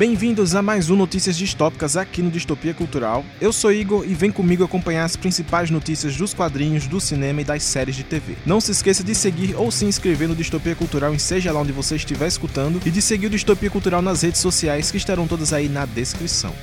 Bem-vindos a mais um Notícias Distópicas aqui no Distopia Cultural. Eu sou Igor e vem comigo acompanhar as principais notícias dos quadrinhos, do cinema e das séries de TV. Não se esqueça de seguir ou se inscrever no Distopia Cultural em seja lá onde você estiver escutando e de seguir o Distopia Cultural nas redes sociais que estarão todas aí na descrição.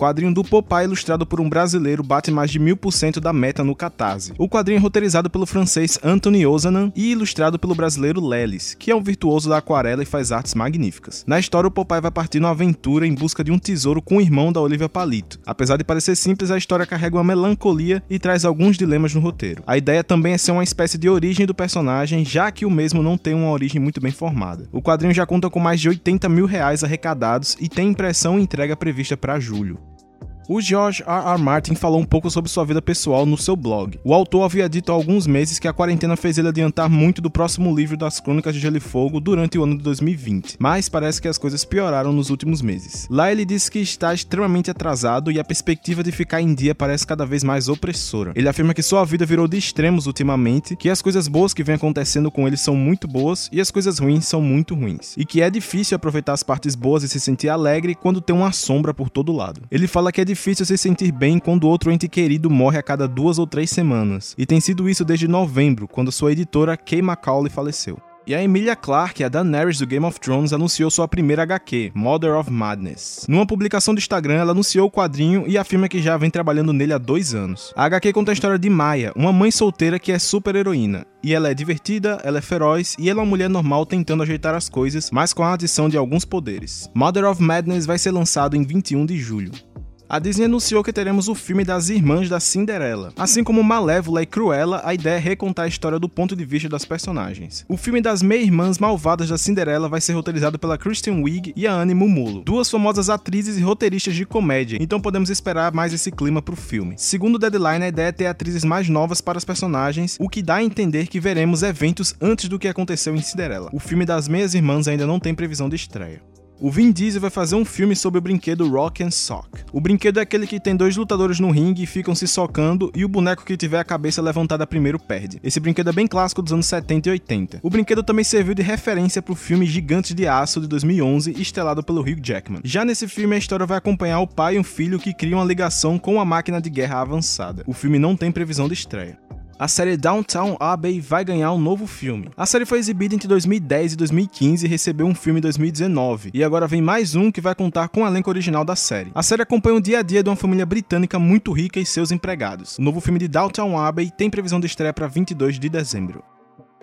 Quadrinho do Popeye ilustrado por um brasileiro bate mais de mil por cento da meta no Catarse. O quadrinho é roteirizado pelo francês Anthony Ozanan e ilustrado pelo brasileiro Lelis, que é um virtuoso da aquarela e faz artes magníficas. Na história, o Popeye vai partir numa aventura em busca de um tesouro com o irmão da Olivia Palito. Apesar de parecer simples, a história carrega uma melancolia e traz alguns dilemas no roteiro. A ideia também é ser uma espécie de origem do personagem, já que o mesmo não tem uma origem muito bem formada. O quadrinho já conta com mais de 80 mil reais arrecadados e tem impressão e entrega prevista para julho. O George R. R. Martin falou um pouco sobre sua vida pessoal no seu blog. O autor havia dito há alguns meses que a quarentena fez ele adiantar muito do próximo livro das Crônicas de Gelo e Fogo durante o ano de 2020, mas parece que as coisas pioraram nos últimos meses. Lá ele disse que está extremamente atrasado e a perspectiva de ficar em dia parece cada vez mais opressora. Ele afirma que sua vida virou de extremos ultimamente, que as coisas boas que vêm acontecendo com ele são muito boas e as coisas ruins são muito ruins, e que é difícil aproveitar as partes boas e se sentir alegre quando tem uma sombra por todo lado. Ele fala que é difícil difícil se sentir bem quando outro ente querido morre a cada duas ou três semanas, e tem sido isso desde novembro, quando sua editora Kay Macaulay faleceu. E a Emilia Clarke, a Daenerys do Game of Thrones, anunciou sua primeira HQ, Mother of Madness. Numa publicação do Instagram, ela anunciou o quadrinho e afirma que já vem trabalhando nele há dois anos. A HQ conta a história de Maya, uma mãe solteira que é super heroína. E ela é divertida, ela é feroz e ela é uma mulher normal tentando ajeitar as coisas, mas com a adição de alguns poderes. Mother of Madness vai ser lançado em 21 de julho a Disney anunciou que teremos o filme das Irmãs da Cinderela. Assim como Malévola e Cruella, a ideia é recontar a história do ponto de vista das personagens. O filme das meia-irmãs malvadas da Cinderela vai ser roteirizado pela Kristen Wiig e a Anne Mumulo, duas famosas atrizes e roteiristas de comédia, então podemos esperar mais esse clima pro filme. Segundo o Deadline, a ideia é ter atrizes mais novas para os personagens, o que dá a entender que veremos eventos antes do que aconteceu em Cinderela. O filme das meias irmãs ainda não tem previsão de estreia. O Vin Diesel vai fazer um filme sobre o brinquedo Rock and Sock. O brinquedo é aquele que tem dois lutadores no ringue e ficam se socando e o boneco que tiver a cabeça levantada primeiro perde. Esse brinquedo é bem clássico dos anos 70 e 80. O brinquedo também serviu de referência para o filme Gigantes de Aço de 2011, estrelado pelo Hugh Jackman. Já nesse filme a história vai acompanhar o pai e um filho que criam uma ligação com a máquina de guerra avançada. O filme não tem previsão de estreia a série Downtown Abbey vai ganhar um novo filme. A série foi exibida entre 2010 e 2015 e recebeu um filme em 2019, e agora vem mais um que vai contar com o elenco original da série. A série acompanha o dia a dia de uma família britânica muito rica e seus empregados. O novo filme de Downtown Abbey tem previsão de estreia para 22 de dezembro.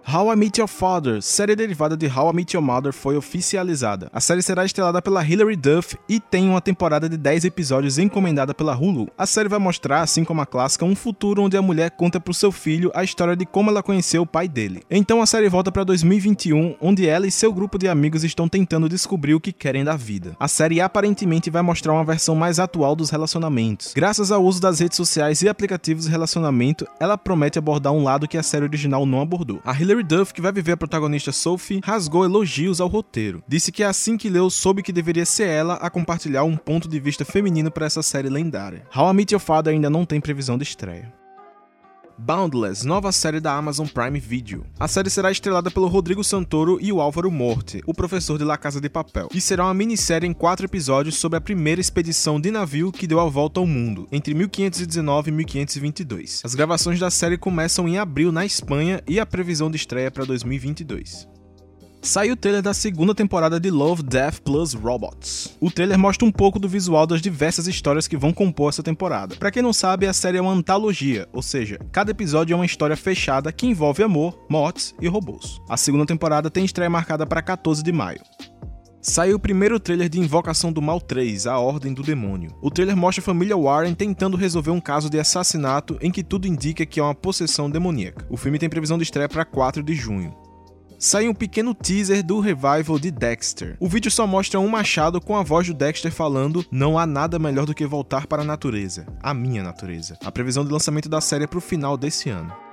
How I Met Your Father, série derivada de How I Met Your Mother, foi oficializada. A série será estrelada pela Hilary Duff e tem uma temporada de 10 episódios encomendada pela Hulu. A série vai mostrar, assim como a clássica, um futuro onde a mulher conta pro seu filho a história de como ela conheceu o pai dele. Então a série volta para 2021, onde ela e seu grupo de amigos estão tentando descobrir o que querem da vida. A série aparentemente vai mostrar uma versão mais atual dos relacionamentos. Graças ao uso das redes sociais e aplicativos de relacionamento, ela promete abordar um lado que a série original não abordou. A Hilary Hilary Duff, que vai viver a protagonista Sophie, rasgou elogios ao roteiro. Disse que assim que leu, soube que deveria ser ela a compartilhar um ponto de vista feminino para essa série lendária. How I Met Your Father ainda não tem previsão de estreia. Boundless, nova série da Amazon Prime Video. A série será estrelada pelo Rodrigo Santoro e o Álvaro Morte, o professor de La Casa de Papel, e será uma minissérie em quatro episódios sobre a primeira expedição de navio que deu a volta ao mundo, entre 1519 e 1522. As gravações da série começam em abril na Espanha e a previsão de estreia é para 2022 saiu o trailer da segunda temporada de Love, Death Plus Robots. O trailer mostra um pouco do visual das diversas histórias que vão compor essa temporada. Para quem não sabe, a série é uma antologia, ou seja, cada episódio é uma história fechada que envolve amor, mortes e robôs. A segunda temporada tem estreia marcada para 14 de maio. Saiu o primeiro trailer de Invocação do Mal 3, A Ordem do Demônio. O trailer mostra a família Warren tentando resolver um caso de assassinato em que tudo indica que é uma possessão demoníaca. O filme tem previsão de estreia para 4 de junho sai um pequeno teaser do revival de Dexter. O vídeo só mostra um machado com a voz do Dexter falando: Não há nada melhor do que voltar para a natureza, a minha natureza. A previsão de lançamento da série é para o final desse ano.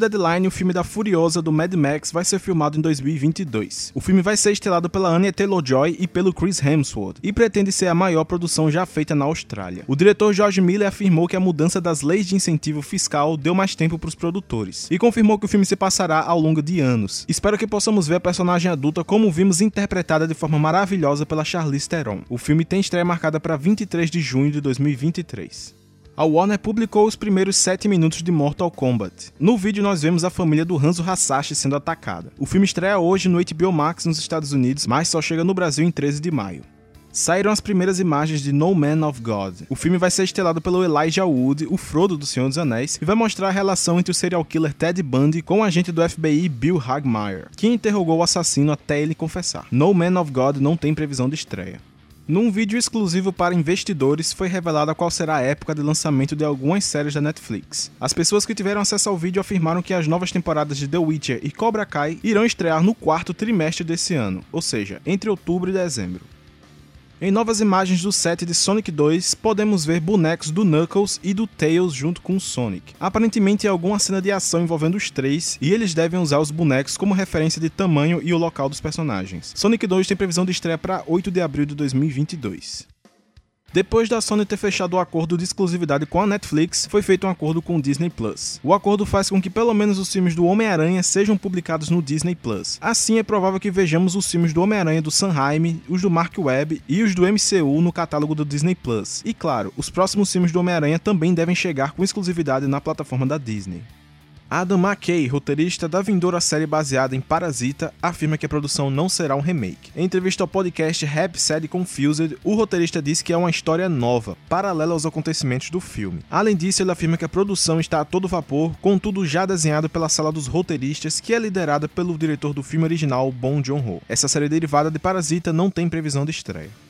Deadline, o filme da Furiosa do Mad Max vai ser filmado em 2022. O filme vai ser estrelado pela Anya Taylor-Joy e pelo Chris Hemsworth e pretende ser a maior produção já feita na Austrália. O diretor George Miller afirmou que a mudança das leis de incentivo fiscal deu mais tempo para os produtores e confirmou que o filme se passará ao longo de anos. Espero que possamos ver a personagem adulta como vimos interpretada de forma maravilhosa pela Charlize Theron. O filme tem estreia marcada para 23 de junho de 2023 a Warner publicou os primeiros 7 minutos de Mortal Kombat. No vídeo nós vemos a família do Hanzo Hasashi sendo atacada. O filme estreia hoje no HBO Max nos Estados Unidos, mas só chega no Brasil em 13 de maio. Saíram as primeiras imagens de No Man of God. O filme vai ser estelado pelo Elijah Wood, o Frodo do Senhor dos Anéis, e vai mostrar a relação entre o serial killer Ted Bundy com o agente do FBI Bill Hagmaier, que interrogou o assassino até ele confessar. No Man of God não tem previsão de estreia. Num vídeo exclusivo para investidores, foi revelada qual será a época de lançamento de algumas séries da Netflix. As pessoas que tiveram acesso ao vídeo afirmaram que as novas temporadas de The Witcher e Cobra Kai irão estrear no quarto trimestre desse ano, ou seja, entre outubro e dezembro. Em novas imagens do set de Sonic 2, podemos ver bonecos do Knuckles e do Tails junto com o Sonic. Aparentemente é alguma cena de ação envolvendo os três, e eles devem usar os bonecos como referência de tamanho e o local dos personagens. Sonic 2 tem previsão de estreia para 8 de abril de 2022. Depois da Sony ter fechado o acordo de exclusividade com a Netflix, foi feito um acordo com o Disney Plus. O acordo faz com que pelo menos os filmes do Homem-Aranha sejam publicados no Disney Plus. Assim, é provável que vejamos os filmes do Homem-Aranha do Sanheim, os do Mark Webb e os do MCU no catálogo do Disney Plus. E claro, os próximos filmes do Homem-Aranha também devem chegar com exclusividade na plataforma da Disney. Adam McKay, roteirista da vindoura série baseada em Parasita, afirma que a produção não será um remake. Em entrevista ao podcast Rap Sad Confused, o roteirista disse que é uma história nova, paralela aos acontecimentos do filme. Além disso, ele afirma que a produção está a todo vapor, com tudo já desenhado pela sala dos roteiristas, que é liderada pelo diretor do filme original, Bong Joon-ho. Essa série derivada de Parasita não tem previsão de estreia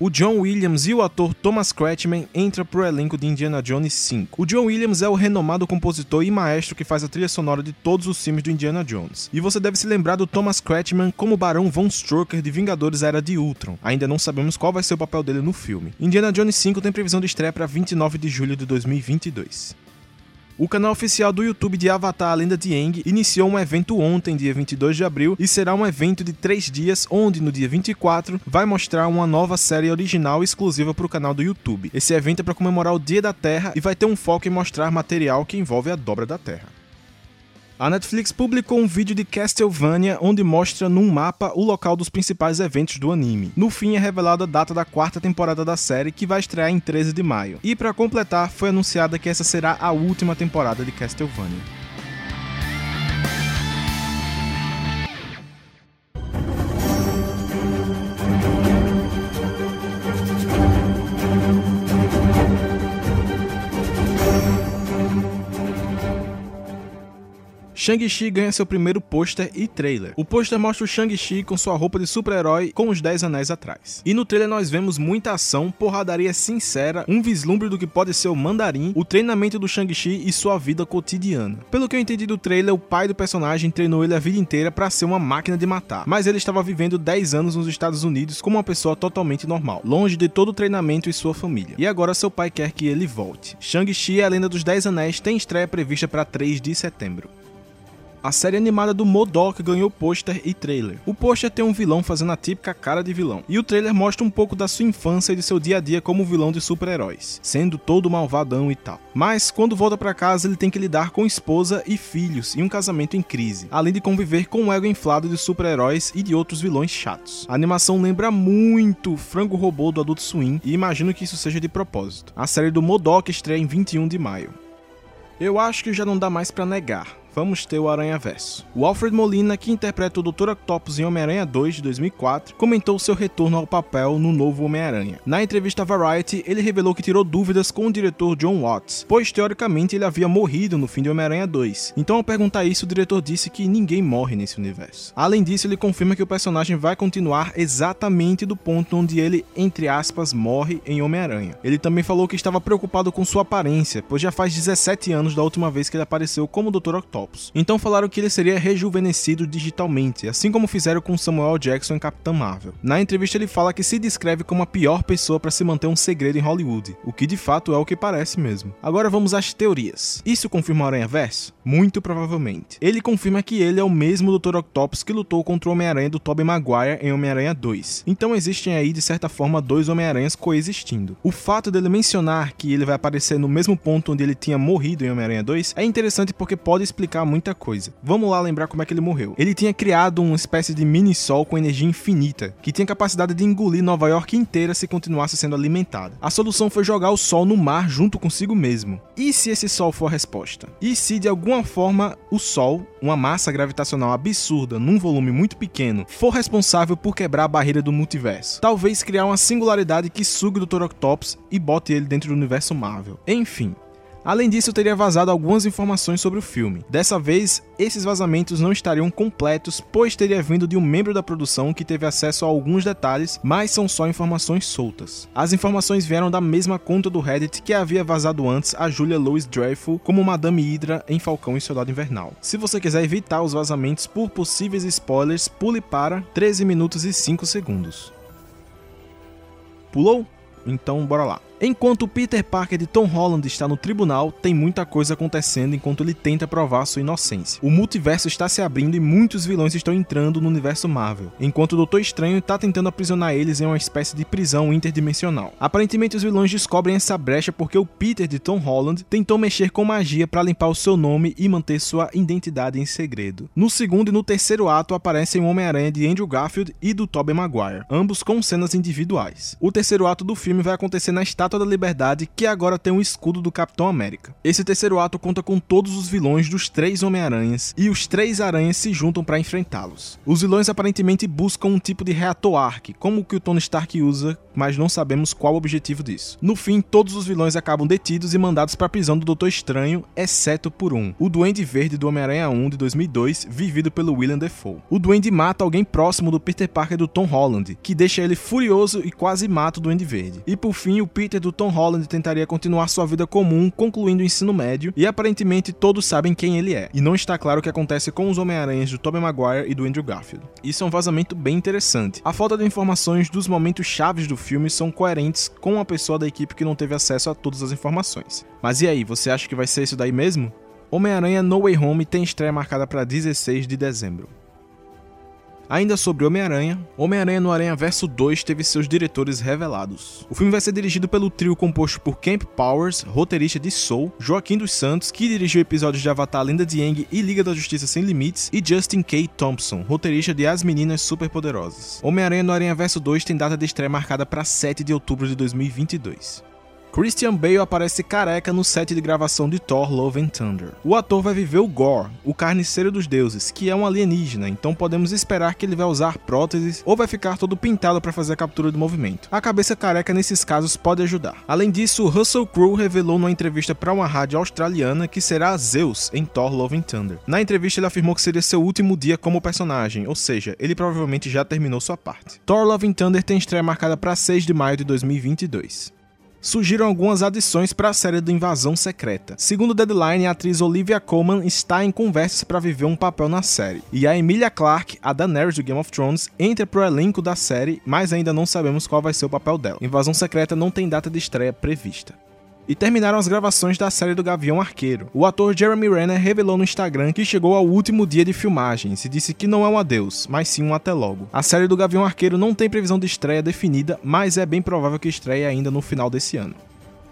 o John Williams e o ator Thomas Kretschmann entram pro elenco de Indiana Jones 5. O John Williams é o renomado compositor e maestro que faz a trilha sonora de todos os filmes do Indiana Jones. E você deve se lembrar do Thomas Kretschmann como Barão Von Strucker de Vingadores Era de Ultron. Ainda não sabemos qual vai ser o papel dele no filme. Indiana Jones 5 tem previsão de estreia para 29 de julho de 2022. O canal oficial do YouTube de Avatar A Lenda de Aang iniciou um evento ontem, dia 22 de abril, e será um evento de três dias, onde no dia 24 vai mostrar uma nova série original exclusiva para o canal do YouTube. Esse evento é para comemorar o Dia da Terra e vai ter um foco em mostrar material que envolve a dobra da Terra. A Netflix publicou um vídeo de Castlevania onde mostra num mapa o local dos principais eventos do anime. No fim é revelada a data da quarta temporada da série, que vai estrear em 13 de maio. E para completar, foi anunciada que essa será a última temporada de Castlevania. Shang-Chi ganha seu primeiro pôster e trailer. O pôster mostra o Shang-Chi com sua roupa de super-herói com os 10 anéis atrás. E no trailer nós vemos muita ação, porradaria sincera, um vislumbre do que pode ser o Mandarim, o treinamento do Shang-Chi e sua vida cotidiana. Pelo que eu entendi do trailer, o pai do personagem treinou ele a vida inteira para ser uma máquina de matar, mas ele estava vivendo 10 anos nos Estados Unidos como uma pessoa totalmente normal, longe de todo o treinamento e sua família. E agora seu pai quer que ele volte. Shang-Chi, a lenda dos 10 anéis, tem estreia prevista para 3 de setembro. A série animada do Modok ganhou pôster e trailer. O pôster tem um vilão fazendo a típica cara de vilão, e o trailer mostra um pouco da sua infância e de seu dia a dia como vilão de super-heróis, sendo todo malvadão e tal. Mas quando volta para casa, ele tem que lidar com esposa e filhos e um casamento em crise, além de conviver com o ego inflado de super-heróis e de outros vilões chatos. A animação lembra muito Frango Robô do Adult Swim e imagino que isso seja de propósito. A série do Modok estreia em 21 de maio. Eu acho que já não dá mais para negar vamos ter o Aranha Verso. O Alfred Molina, que interpreta o Dr. Octopus em Homem-Aranha 2 de 2004, comentou seu retorno ao papel no novo Homem-Aranha. Na entrevista à Variety, ele revelou que tirou dúvidas com o diretor John Watts, pois teoricamente ele havia morrido no fim de Homem-Aranha 2. Então, ao perguntar isso, o diretor disse que ninguém morre nesse universo. Além disso, ele confirma que o personagem vai continuar exatamente do ponto onde ele, entre aspas, morre em Homem-Aranha. Ele também falou que estava preocupado com sua aparência, pois já faz 17 anos da última vez que ele apareceu como Dr. Octopus Então falaram que ele seria rejuvenescido digitalmente, assim como fizeram com Samuel Jackson em Capitã Marvel. Na entrevista ele fala que se descreve como a pior pessoa para se manter um segredo em Hollywood, o que de fato é o que parece mesmo. Agora vamos às teorias. Isso confirma o Aranha Verso? Muito provavelmente. Ele confirma que ele é o mesmo Dr. Octopus que lutou contra o Homem-Aranha do Tobey Maguire em Homem-Aranha 2. Então existem aí de certa forma dois Homem-Aranhas coexistindo. O fato dele mencionar que ele vai aparecer no mesmo ponto onde ele tinha morrido em Homem-Aranha 2 é interessante porque pode explicar muita coisa. Vamos lá lembrar como é que ele morreu. Ele tinha criado uma espécie de mini-sol com energia infinita, que tinha capacidade de engolir Nova York inteira se continuasse sendo alimentada. A solução foi jogar o sol no mar junto consigo mesmo. E se esse sol for a resposta? E se de alguma forma o sol, uma massa gravitacional absurda num volume muito pequeno, for responsável por quebrar a barreira do multiverso? Talvez criar uma singularidade que sugue o Dr. Octopus e bote ele dentro do universo Marvel. Enfim, Além disso, teria vazado algumas informações sobre o filme. Dessa vez, esses vazamentos não estariam completos, pois teria vindo de um membro da produção que teve acesso a alguns detalhes, mas são só informações soltas. As informações vieram da mesma conta do Reddit que havia vazado antes a Julia Louis Dreyfus como Madame Hydra em Falcão e Soldado Invernal. Se você quiser evitar os vazamentos por possíveis spoilers, pule para 13 minutos e 5 segundos. Pulou? Então bora lá. Enquanto Peter Parker de Tom Holland está no tribunal, tem muita coisa acontecendo enquanto ele tenta provar sua inocência. O multiverso está se abrindo e muitos vilões estão entrando no universo Marvel, enquanto o Doutor Estranho está tentando aprisionar eles em uma espécie de prisão interdimensional. Aparentemente, os vilões descobrem essa brecha porque o Peter de Tom Holland tentou mexer com magia para limpar o seu nome e manter sua identidade em segredo. No segundo e no terceiro ato aparecem o Homem-Aranha de Andrew Garfield e do Tobey Maguire, ambos com cenas individuais. O terceiro ato do filme vai acontecer na estátua Estátua da Liberdade, que agora tem um escudo do Capitão América. Esse terceiro ato conta com todos os vilões dos três Homem-Aranhas e os três aranhas se juntam para enfrentá-los. Os vilões aparentemente buscam um tipo de reator Arc, como o que o Tony Stark usa, mas não sabemos qual o objetivo disso. No fim, todos os vilões acabam detidos e mandados para a prisão do Doutor Estranho, exceto por um, o Duende Verde do Homem-Aranha 1 de 2002, vivido pelo William Defoe. O Duende mata alguém próximo do Peter Parker do Tom Holland, que deixa ele furioso e quase mata o Duende Verde. E por fim, o Peter do Tom Holland tentaria continuar sua vida comum, concluindo o ensino médio, e aparentemente todos sabem quem ele é. E não está claro o que acontece com os Homem-Aranhas do Tobey Maguire e do Andrew Garfield. Isso é um vazamento bem interessante. A falta de informações dos momentos chaves do filme são coerentes com uma pessoa da equipe que não teve acesso a todas as informações. Mas e aí, você acha que vai ser isso daí mesmo? Homem-Aranha No Way Home tem estreia marcada para 16 de dezembro. Ainda sobre Homem-Aranha, Homem-Aranha no Aranha Verso 2 teve seus diretores revelados. O filme vai ser dirigido pelo trio composto por Camp Powers, roteirista de Soul, Joaquim dos Santos, que dirigiu episódios de Avatar Lenda de Aang e Liga da Justiça Sem Limites, e Justin K. Thompson, roteirista de As Meninas Superpoderosas. Homem-Aranha no Aranha Verso 2 tem data de estreia marcada para 7 de outubro de 2022. Christian Bale aparece careca no set de gravação de Thor Love and Thunder. O ator vai viver o Gore, o carniceiro dos deuses, que é um alienígena, então podemos esperar que ele vai usar próteses ou vai ficar todo pintado para fazer a captura do movimento. A cabeça careca nesses casos pode ajudar. Além disso, Russell Crowe revelou numa entrevista para uma rádio australiana que será Zeus em Thor Love and Thunder. Na entrevista ele afirmou que seria seu último dia como personagem, ou seja, ele provavelmente já terminou sua parte. Thor Love and Thunder tem estreia marcada para 6 de maio de 2022 surgiram algumas adições para a série do Invasão Secreta. Segundo o Deadline, a atriz Olivia Colman está em conversas para viver um papel na série. E a Emilia Clarke, a Daenerys do Game of Thrones, entra pro elenco da série, mas ainda não sabemos qual vai ser o papel dela. Invasão Secreta não tem data de estreia prevista e terminaram as gravações da série do Gavião Arqueiro. O ator Jeremy Renner revelou no Instagram que chegou ao último dia de filmagens e disse que não é um adeus, mas sim um até logo. A série do Gavião Arqueiro não tem previsão de estreia definida, mas é bem provável que estreie ainda no final desse ano.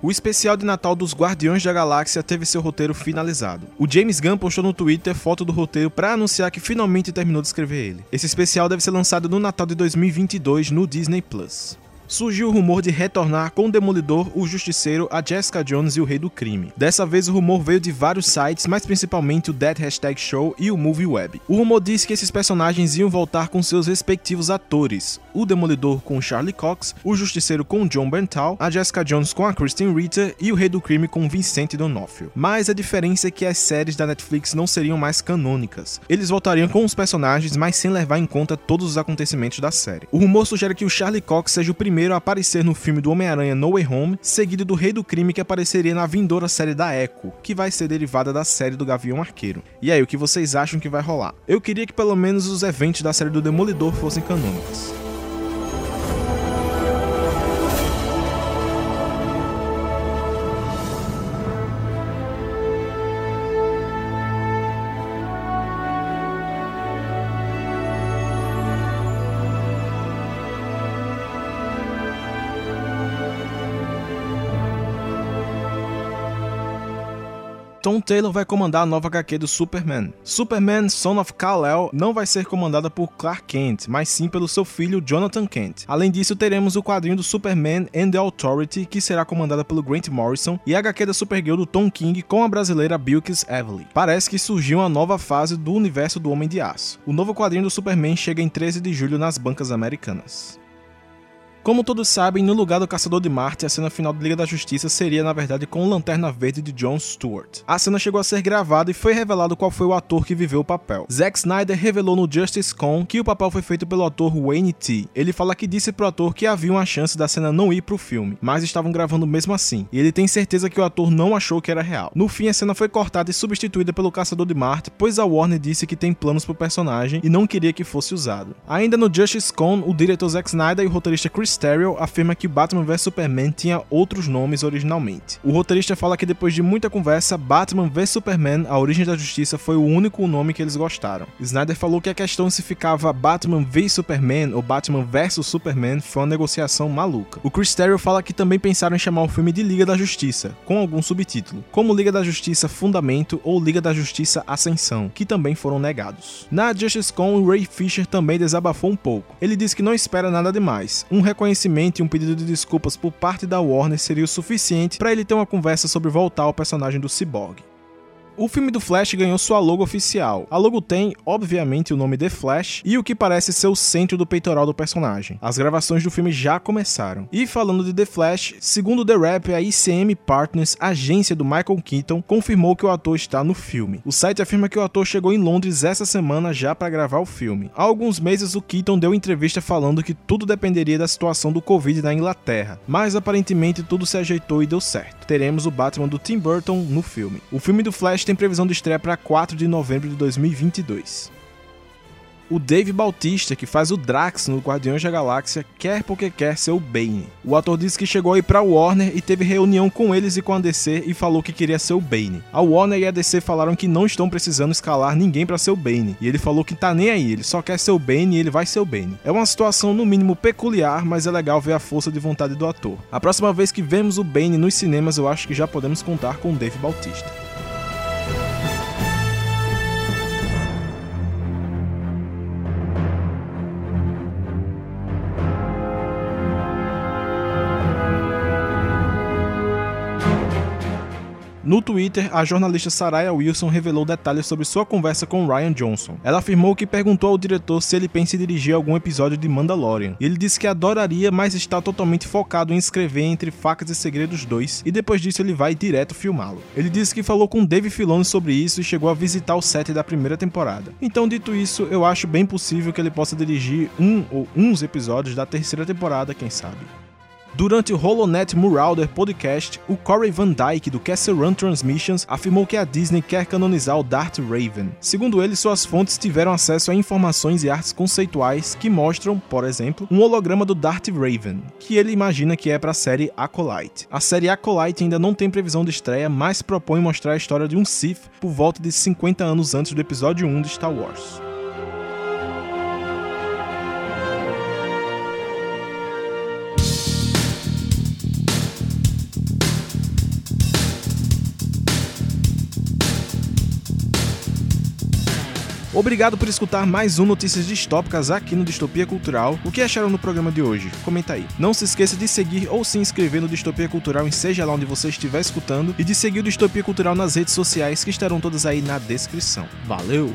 O especial de Natal dos Guardiões da Galáxia teve seu roteiro finalizado. O James Gunn postou no Twitter foto do roteiro para anunciar que finalmente terminou de escrever ele. Esse especial deve ser lançado no Natal de 2022 no Disney Plus surgiu o rumor de retornar com o Demolidor, o Justiceiro, a Jessica Jones e o Rei do Crime. Dessa vez o rumor veio de vários sites, mas principalmente o Dead Hashtag Show e o Movie Web. O rumor disse que esses personagens iam voltar com seus respectivos atores, o Demolidor com Charlie Cox, o Justiceiro com John Berntal, a Jessica Jones com a Kristen Ritter e o Rei do Crime com Vincent D'Onofrio. Mas a diferença é que as séries da Netflix não seriam mais canônicas. Eles voltariam com os personagens, mas sem levar em conta todos os acontecimentos da série. O rumor sugere que o Charlie Cox seja o primeiro primeiro a aparecer no filme do Homem-Aranha No Way Home, seguido do Rei do Crime que apareceria na vindoura série da Echo, que vai ser derivada da série do Gavião Arqueiro. E aí, o que vocês acham que vai rolar? Eu queria que pelo menos os eventos da série do Demolidor fossem canônicos. Tom Taylor vai comandar a nova HQ do Superman. Superman Son of Kal-El não vai ser comandada por Clark Kent, mas sim pelo seu filho Jonathan Kent. Além disso, teremos o quadrinho do Superman and the Authority, que será comandada pelo Grant Morrison, e a HQ da Supergirl do Tom King com a brasileira Bilkis Evely. Parece que surgiu uma nova fase do universo do Homem de Aço. O novo quadrinho do Superman chega em 13 de julho nas bancas americanas. Como todos sabem, no lugar do Caçador de Marte, a cena final de Liga da Justiça seria, na verdade, com o Lanterna Verde de Jon Stewart. A cena chegou a ser gravada e foi revelado qual foi o ator que viveu o papel. Zack Snyder revelou no Justice Con que o papel foi feito pelo ator Wayne T. Ele fala que disse pro ator que havia uma chance da cena não ir pro filme, mas estavam gravando mesmo assim, e ele tem certeza que o ator não achou que era real. No fim, a cena foi cortada e substituída pelo Caçador de Marte, pois a Warner disse que tem planos pro personagem e não queria que fosse usado. Ainda no Justice Con, o diretor Zack Snyder e o roteirista Chris Terrell afirma que Batman vs Superman tinha outros nomes originalmente. O roteirista fala que depois de muita conversa, Batman vs Superman, A Origem da Justiça foi o único nome que eles gostaram. Snyder falou que a questão se ficava Batman v Superman ou Batman vs Superman foi uma negociação maluca. O Chris Terrell fala que também pensaram em chamar o filme de Liga da Justiça, com algum subtítulo, como Liga da Justiça Fundamento ou Liga da Justiça Ascensão, que também foram negados. Na Justice Con, Ray Fisher também desabafou um pouco. Ele disse que não espera nada demais, um reconhecimento e um pedido de desculpas por parte da Warner seria o suficiente para ele ter uma conversa sobre voltar ao personagem do Cyborg. O filme do Flash ganhou sua logo oficial. A logo tem, obviamente, o nome The Flash e o que parece ser o centro do peitoral do personagem. As gravações do filme já começaram. E falando de The Flash, segundo The Rap, a ICM Partners, agência do Michael Keaton, confirmou que o ator está no filme. O site afirma que o ator chegou em Londres essa semana já para gravar o filme. Há alguns meses, o Keaton deu entrevista falando que tudo dependeria da situação do Covid na Inglaterra, mas aparentemente tudo se ajeitou e deu certo. Teremos o Batman do Tim Burton no filme. O filme do Flash tem previsão de estreia para 4 de novembro de 2022 o Dave Bautista, que faz o Drax no Guardiões da Galáxia, quer porque quer ser o Bane. O ator disse que chegou aí pra Warner e teve reunião com eles e com a DC e falou que queria ser o Bane. A Warner e a DC falaram que não estão precisando escalar ninguém para ser o Bane, e ele falou que tá nem aí, ele só quer ser o Bane e ele vai ser o Bane. É uma situação no mínimo peculiar, mas é legal ver a força de vontade do ator. A próxima vez que vemos o Bane nos cinemas, eu acho que já podemos contar com o Dave Bautista. No Twitter, a jornalista Saraya Wilson revelou detalhes sobre sua conversa com Ryan Johnson. Ela afirmou que perguntou ao diretor se ele pensa em dirigir algum episódio de Mandalorian. Ele disse que adoraria, mas está totalmente focado em escrever Entre Facas e Segredos 2, e depois disso ele vai direto filmá-lo. Ele disse que falou com Dave Filoni sobre isso e chegou a visitar o set da primeira temporada. Então, dito isso, eu acho bem possível que ele possa dirigir um ou uns episódios da terceira temporada, quem sabe. Durante o HoloNet Muralder podcast, o Corey Van Dyke do Castle Run Transmissions afirmou que a Disney quer canonizar o Darth Raven. Segundo ele, suas fontes tiveram acesso a informações e artes conceituais que mostram, por exemplo, um holograma do Darth Raven, que ele imagina que é para a série Acolyte. A série Acolyte ainda não tem previsão de estreia, mas propõe mostrar a história de um Sith por volta de 50 anos antes do episódio 1 de Star Wars. Obrigado por escutar mais um Notícias Distópicas aqui no Distopia Cultural. O que acharam no programa de hoje? Comenta aí. Não se esqueça de seguir ou se inscrever no Distopia Cultural em seja lá onde você estiver escutando e de seguir o Distopia Cultural nas redes sociais que estarão todas aí na descrição. Valeu!